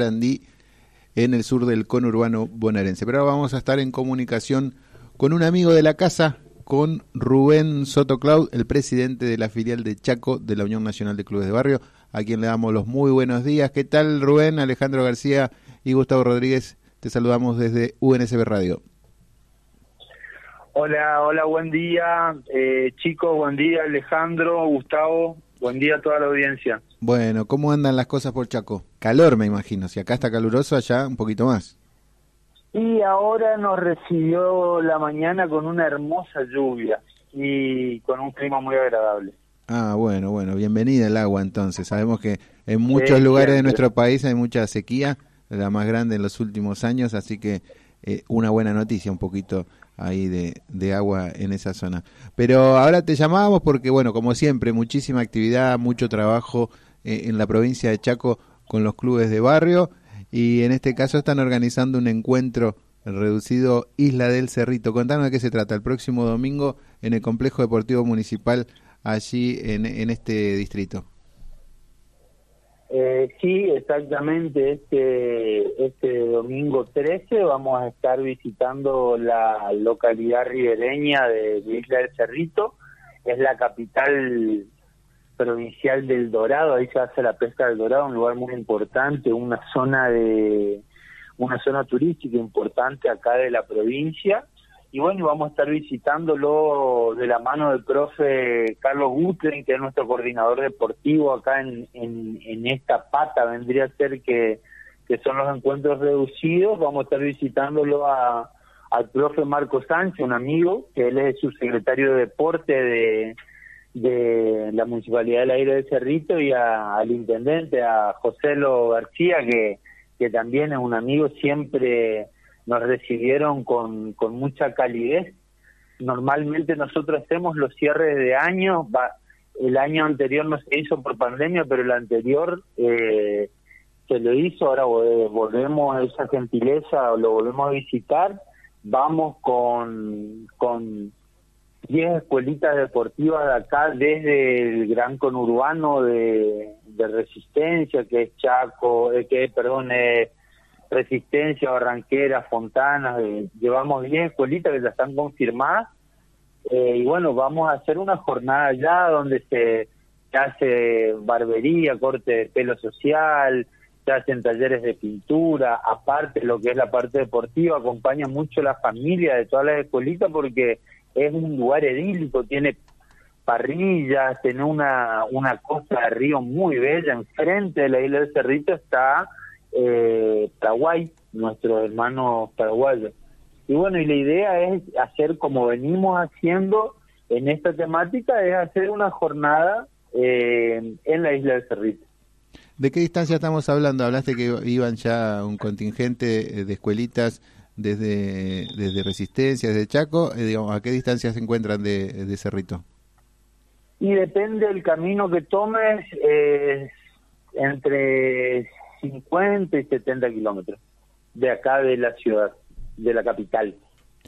En el sur del conurbano bonaerense. Pero ahora vamos a estar en comunicación con un amigo de la casa, con Rubén Soto Cloud, el presidente de la filial de Chaco de la Unión Nacional de Clubes de Barrio, a quien le damos los muy buenos días. ¿Qué tal Rubén, Alejandro García y Gustavo Rodríguez? Te saludamos desde UNSB Radio. Hola, hola, buen día, eh, chicos, buen día, Alejandro, Gustavo, buen día a toda la audiencia. Bueno, ¿cómo andan las cosas por Chaco? Calor, me imagino, si acá está caluroso, allá un poquito más. Y ahora nos recibió la mañana con una hermosa lluvia y con un clima muy agradable. Ah, bueno, bueno, bienvenida el agua entonces. Sabemos que en muchos lugares de nuestro país hay mucha sequía, la más grande en los últimos años, así que eh, una buena noticia, un poquito ahí de, de, agua en esa zona. Pero ahora te llamábamos porque, bueno, como siempre, muchísima actividad, mucho trabajo eh, en la provincia de Chaco con los clubes de barrio y en este caso están organizando un encuentro reducido Isla del Cerrito. Contanos de qué se trata el próximo domingo en el Complejo Deportivo Municipal allí en, en este distrito. Eh, sí, exactamente. Este, este domingo 13 vamos a estar visitando la localidad ribereña de, Isla del Cerrito. Es la capital provincial del Dorado. Ahí se hace la pesca del Dorado, un lugar muy importante, una zona de una zona turística importante acá de la provincia y bueno, vamos a estar visitándolo de la mano del profe Carlos Gutlen, que es nuestro coordinador deportivo acá en, en, esta pata, vendría a ser que, que son los encuentros reducidos, vamos a estar visitándolo a, al profe Marco Sánchez, un amigo, que él es subsecretario de deporte de, de la Municipalidad del Aire de Cerrito, y al intendente, a José Lo García, que, que también es un amigo siempre nos recibieron con, con mucha calidez. Normalmente nosotros hacemos los cierres de año, el año anterior no se hizo por pandemia, pero el anterior eh, se lo hizo, ahora volvemos a esa gentileza, lo volvemos a visitar, vamos con, con 10 escuelitas deportivas de acá, desde el gran conurbano de, de Resistencia, que es Chaco, eh, que perdón, eh, Resistencia, Barranquera, Fontana, eh, llevamos 10 escuelitas que ya están confirmadas eh, y bueno, vamos a hacer una jornada ya donde se, hace barbería, corte de pelo social, se hacen talleres de pintura, aparte lo que es la parte deportiva, acompaña mucho la familia de todas las escuelitas porque es un lugar edílico, tiene parrillas, tiene una, una costa de río muy bella, enfrente de la isla de Cerrito está eh, Paraguay, nuestros hermanos paraguayos. Y bueno, y la idea es hacer como venimos haciendo en esta temática, es hacer una jornada eh, en la isla de Cerrito. ¿De qué distancia estamos hablando? Hablaste que iban ya un contingente de escuelitas desde, desde Resistencia, desde Chaco. Eh, digamos, ¿A qué distancia se encuentran de, de Cerrito? Y depende del camino que tomes, eh, entre 50 y 70 kilómetros de acá de la ciudad, de la capital.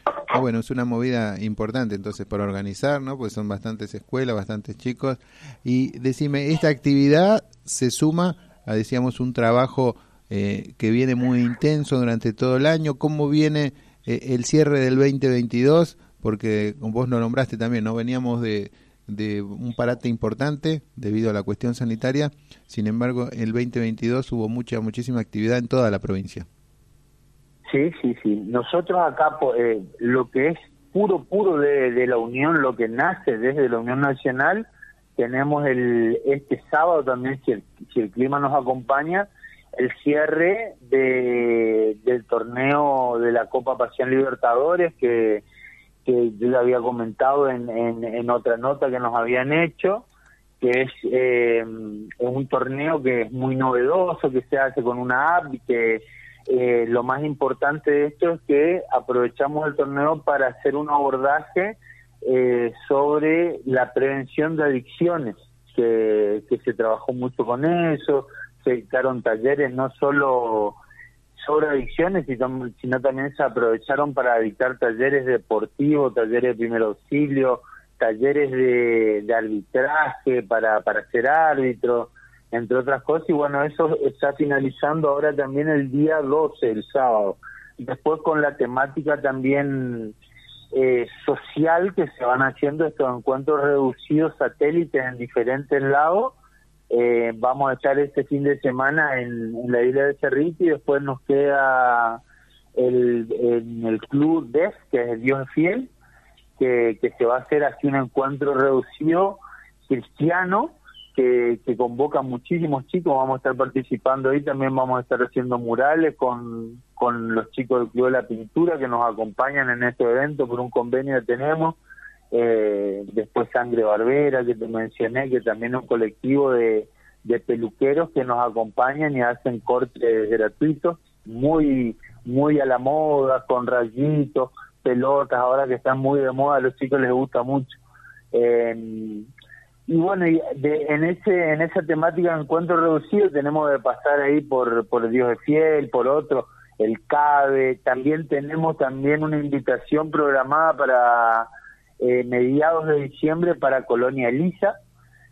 Ah, bueno, es una movida importante entonces para organizar, ¿no? Pues son bastantes escuelas, bastantes chicos. Y decime, ¿esta actividad se suma a, decíamos, un trabajo eh, que viene muy intenso durante todo el año? ¿Cómo viene eh, el cierre del 2022? Porque vos lo nombraste también, ¿no? Veníamos de, de un parate importante debido a la cuestión sanitaria. Sin embargo, el 2022 hubo mucha, muchísima actividad en toda la provincia. Sí, sí, sí. Nosotros acá, eh, lo que es puro, puro de, la Unión, lo que nace desde la Unión Nacional, tenemos el este sábado también, si el, si el clima nos acompaña, el cierre de, del torneo de la Copa Pasión Libertadores, que que yo ya había comentado en, en, otra nota que nos habían hecho, que es eh, un torneo que es muy novedoso, que se hace con una app y que eh, lo más importante de esto es que aprovechamos el torneo para hacer un abordaje eh, sobre la prevención de adicciones, que, que se trabajó mucho con eso, se dictaron talleres no solo sobre adicciones, sino también se aprovecharon para dictar talleres deportivos, talleres de primer auxilio, talleres de, arbitraje para, para ser árbitro. entre otras cosas, y bueno, eso está finalizando ahora también el día 12, el sábado. Después con la temática también eh, social que se van haciendo estos encuentros reducidos satélites en diferentes lados. Eh, vamos a estar este fin de semana en, la isla de Cerrito y después nos queda el, el club DEF, que es el Dios Fiel, que, que se va a hacer así un encuentro reducido cristiano que, que, convoca muchísimos chicos, vamos a estar participando ahí, también vamos a estar haciendo murales con, con los chicos del Club de la Pintura que nos acompañan en este evento por un convenio que tenemos, eh, después Sangre Barbera que te mencioné, que también es un colectivo de, de peluqueros que nos acompañan y hacen cortes gratuitos, muy, muy a la moda, con rayitos, pelotas, ahora que están muy de moda, a los chicos les gusta mucho. Eh, y bueno, y en ese en esa temática de encuentro reducido tenemos de pasar ahí por por Dios de Fiel, por otro, el CABE, también tenemos también una invitación programada para eh, mediados de diciembre para Colonia Elisa,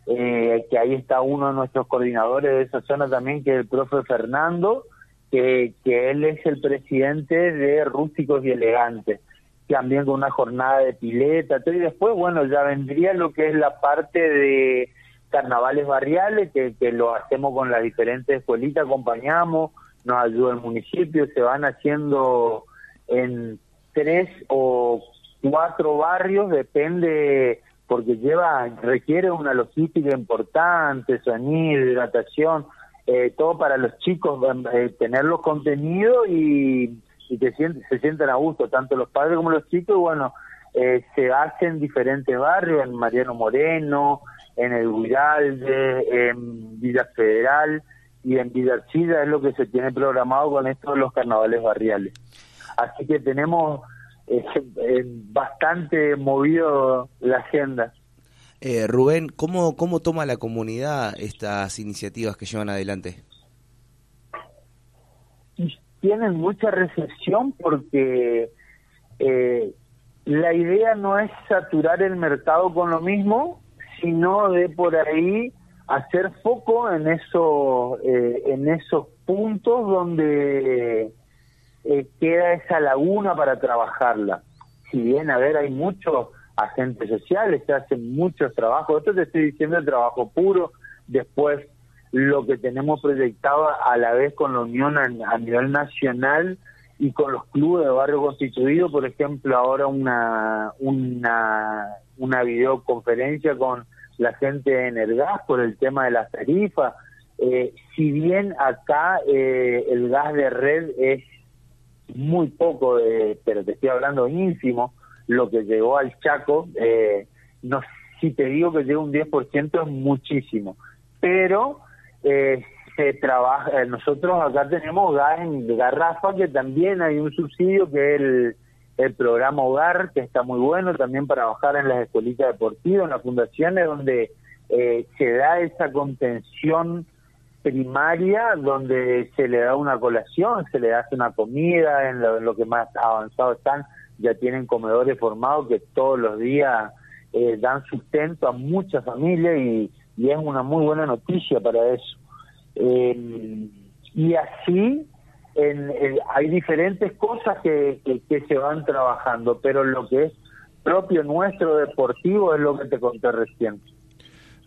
eh, que ahí está uno de nuestros coordinadores de esa zona también, que es el profe Fernando, que, él es el presidente de Rústicos y Elegantes también con una jornada de pileta, y después, bueno, ya vendría lo que es la parte de carnavales barriales, que, que lo hacemos con las diferentes escuelitas, acompañamos, nos ayuda el municipio, se van haciendo en tres o cuatro barrios, depende, porque lleva, requiere una logística importante, sonido, hidratación, eh, todo para los chicos, eh, tener los contenidos y y que se sientan a gusto, tanto los padres como los chicos, bueno, eh, se hace en diferentes barrios, en Mariano Moreno, en el Guiralde, en Villa Federal y en Villa Chida es lo que se tiene programado con estos los carnavales barriales. Así que tenemos eh, eh, bastante movido la agenda. Rubén, ¿cómo, ¿cómo toma la comunidad estas iniciativas que llevan adelante? tienen mucha recepción porque eh, la idea no es saturar el mercado con lo mismo, sino de por ahí hacer foco en eso, eh, en esos puntos donde eh, queda esa laguna para trabajarla. Si bien, a ver, hay muchos agentes sociales que hacen muchos trabajos, esto te estoy diciendo el trabajo puro, después lo que tenemos proyectado a la vez con la Unión a, nivel nacional y con los clubes de barrio constituido, por ejemplo, ahora una, una, una videoconferencia con la gente de Energas por el tema de las tarifas. Eh, si bien acá eh, el gas de red es muy poco, de, pero te estoy hablando ínfimo, lo que llegó al Chaco, eh, no, si te digo que llega un 10% es muchísimo, pero eh, se trabaja, eh, nosotros acá tenemos gas garrafa, que también hay un subsidio que es el, el programa Hogar, que está muy bueno también para bajar en las escuelitas deportivas, en las fundaciones, donde eh, se da esa contención primaria, donde se le da una colación, se le hace una comida, en lo, que más avanzado están, ya tienen comedores formados que todos los días eh, dan sustento a muchas familias y es una muy buena noticia para eso. Eh, y así en, hay diferentes cosas que, que, se van trabajando, pero lo que es propio nuestro deportivo es lo que te conté recién.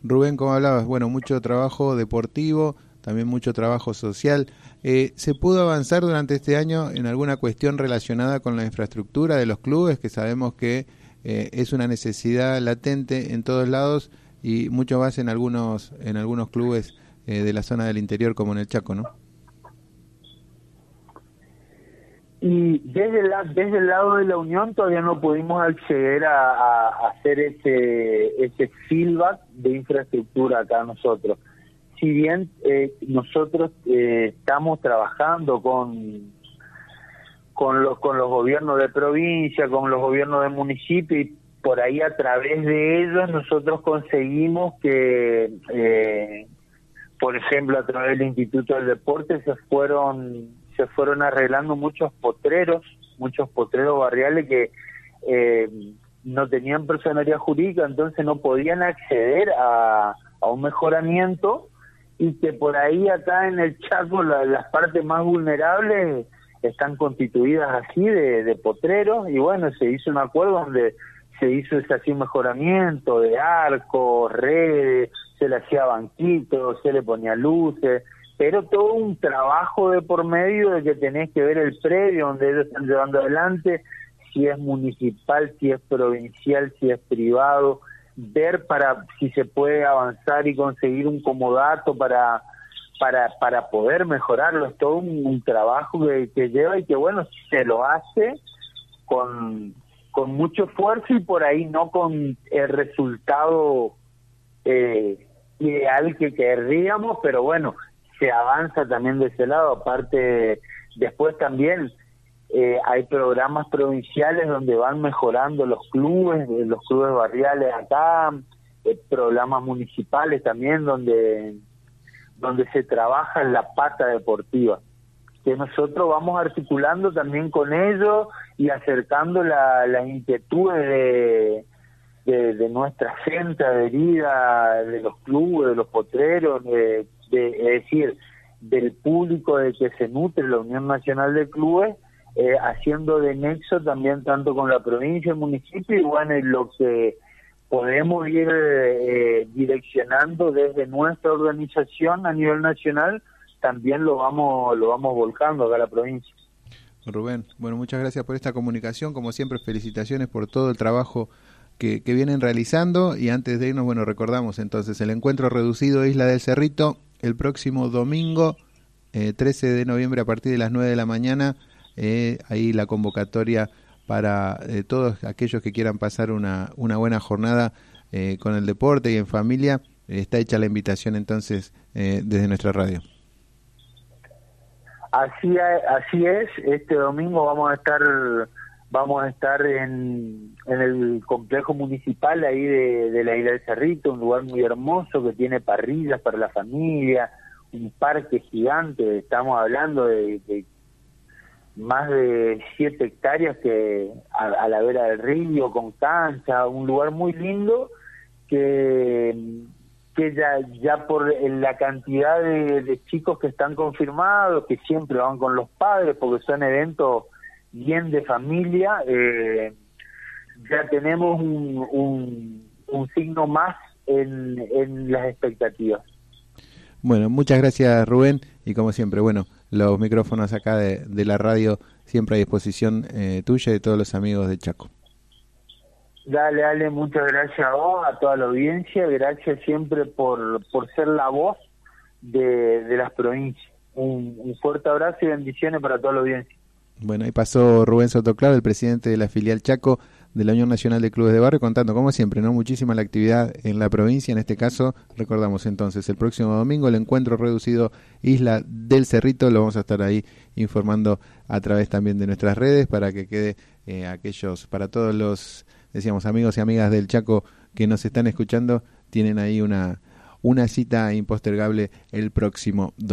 Rubén, como hablabas, bueno, mucho trabajo deportivo, también mucho trabajo social. Eh, ¿Se pudo avanzar durante este año en alguna cuestión relacionada con la infraestructura de los clubes, que sabemos que eh, es una necesidad latente en todos lados y mucho más en algunos en algunos clubes eh, de la zona del interior como en el Chaco, ¿no? Y desde, la, desde el lado de la Unión todavía no pudimos acceder a, hacer ese, ese feedback de infraestructura acá nosotros. Si bien eh, nosotros eh, estamos trabajando con, con, los, con los gobiernos de provincia, con los gobiernos de municipio y por ahí a través de ellos nosotros conseguimos que, eh, por ejemplo, a través del Instituto del Deporte se fueron se fueron arreglando muchos potreros, muchos potreros barriales que eh, no tenían personalidad jurídica, entonces no podían acceder a, a un mejoramiento y que por ahí acá en el Chaco las partes más vulnerables están constituidas así de, de potreros y bueno, se hizo un acuerdo donde se hizo ese así mejoramiento de arcos, redes, se le hacía banquitos, se le ponía luces, pero todo un trabajo de por medio de que tenés que ver el predio donde ellos están llevando adelante, si es municipal, si es provincial, si es privado, ver para si se puede avanzar y conseguir un comodato para para para poder mejorarlo. Es todo un, trabajo que, lleva y que bueno se lo hace con con mucho esfuerzo y por ahí no con el resultado eh, ideal que querríamos, pero bueno, se avanza también de ese lado. Aparte, después también eh, hay programas provinciales donde van mejorando los clubes, eh, los clubes barriales acá, programas municipales también donde donde se trabaja la pata deportiva que nosotros vamos articulando también con ellos y acercando la, las inquietudes de, de, nuestra gente adherida, de los clubes, de los potreros, de, es decir, del público de que se nutre la Unión Nacional de Clubes, eh, haciendo de nexo también tanto con la provincia, el municipio y bueno, lo que podemos ir eh, direccionando desde nuestra organización a nivel nacional también lo vamos lo vamos volcando acá a la provincia. Rubén, bueno, muchas gracias por esta comunicación. Como siempre, felicitaciones por todo el trabajo que, que vienen realizando. Y antes de irnos, bueno, recordamos entonces el encuentro reducido Isla del Cerrito el próximo domingo, 13 eh, de noviembre, a partir de las 9 de la mañana. Eh, ahí la convocatoria para eh, todos aquellos que quieran pasar una, una buena jornada con el deporte y en familia. está hecha la invitación entonces desde nuestra radio. Así, así es, este domingo vamos a estar vamos a estar en, en el complejo municipal ahí de, la isla del Cerrito, un lugar muy hermoso que tiene parrillas para la familia, un parque gigante, estamos hablando de, más de siete hectáreas que a, a, la vera del río, con cancha, un lugar muy lindo que que ya, ya por la cantidad de, chicos que están confirmados, que siempre van con los padres, porque son eventos bien de familia, eh, ya tenemos un, un, signo más en, en las expectativas. Bueno, muchas gracias Rubén y como siempre, bueno, los micrófonos acá de, de la radio siempre a disposición eh, tuya y de todos los amigos de Chaco. Dale, dale, muchas gracias a vos, a toda la audiencia, gracias siempre por, por ser la voz de, de las provincias. Un, un, fuerte abrazo y bendiciones para toda la audiencia. Bueno, ahí pasó Rubén Sotoclaro, el presidente de la filial Chaco de la Unión Nacional de Clubes de Barrio, contando, como siempre, no muchísima la actividad en la provincia. En este caso, recordamos entonces, el próximo domingo el encuentro reducido Isla del Cerrito, lo vamos a estar ahí informando a través también de nuestras redes para que quede eh, aquellos, para todos los decíamos, amigos y amigas del Chaco que nos están escuchando, tienen ahí una, una cita impostergable el próximo domingo.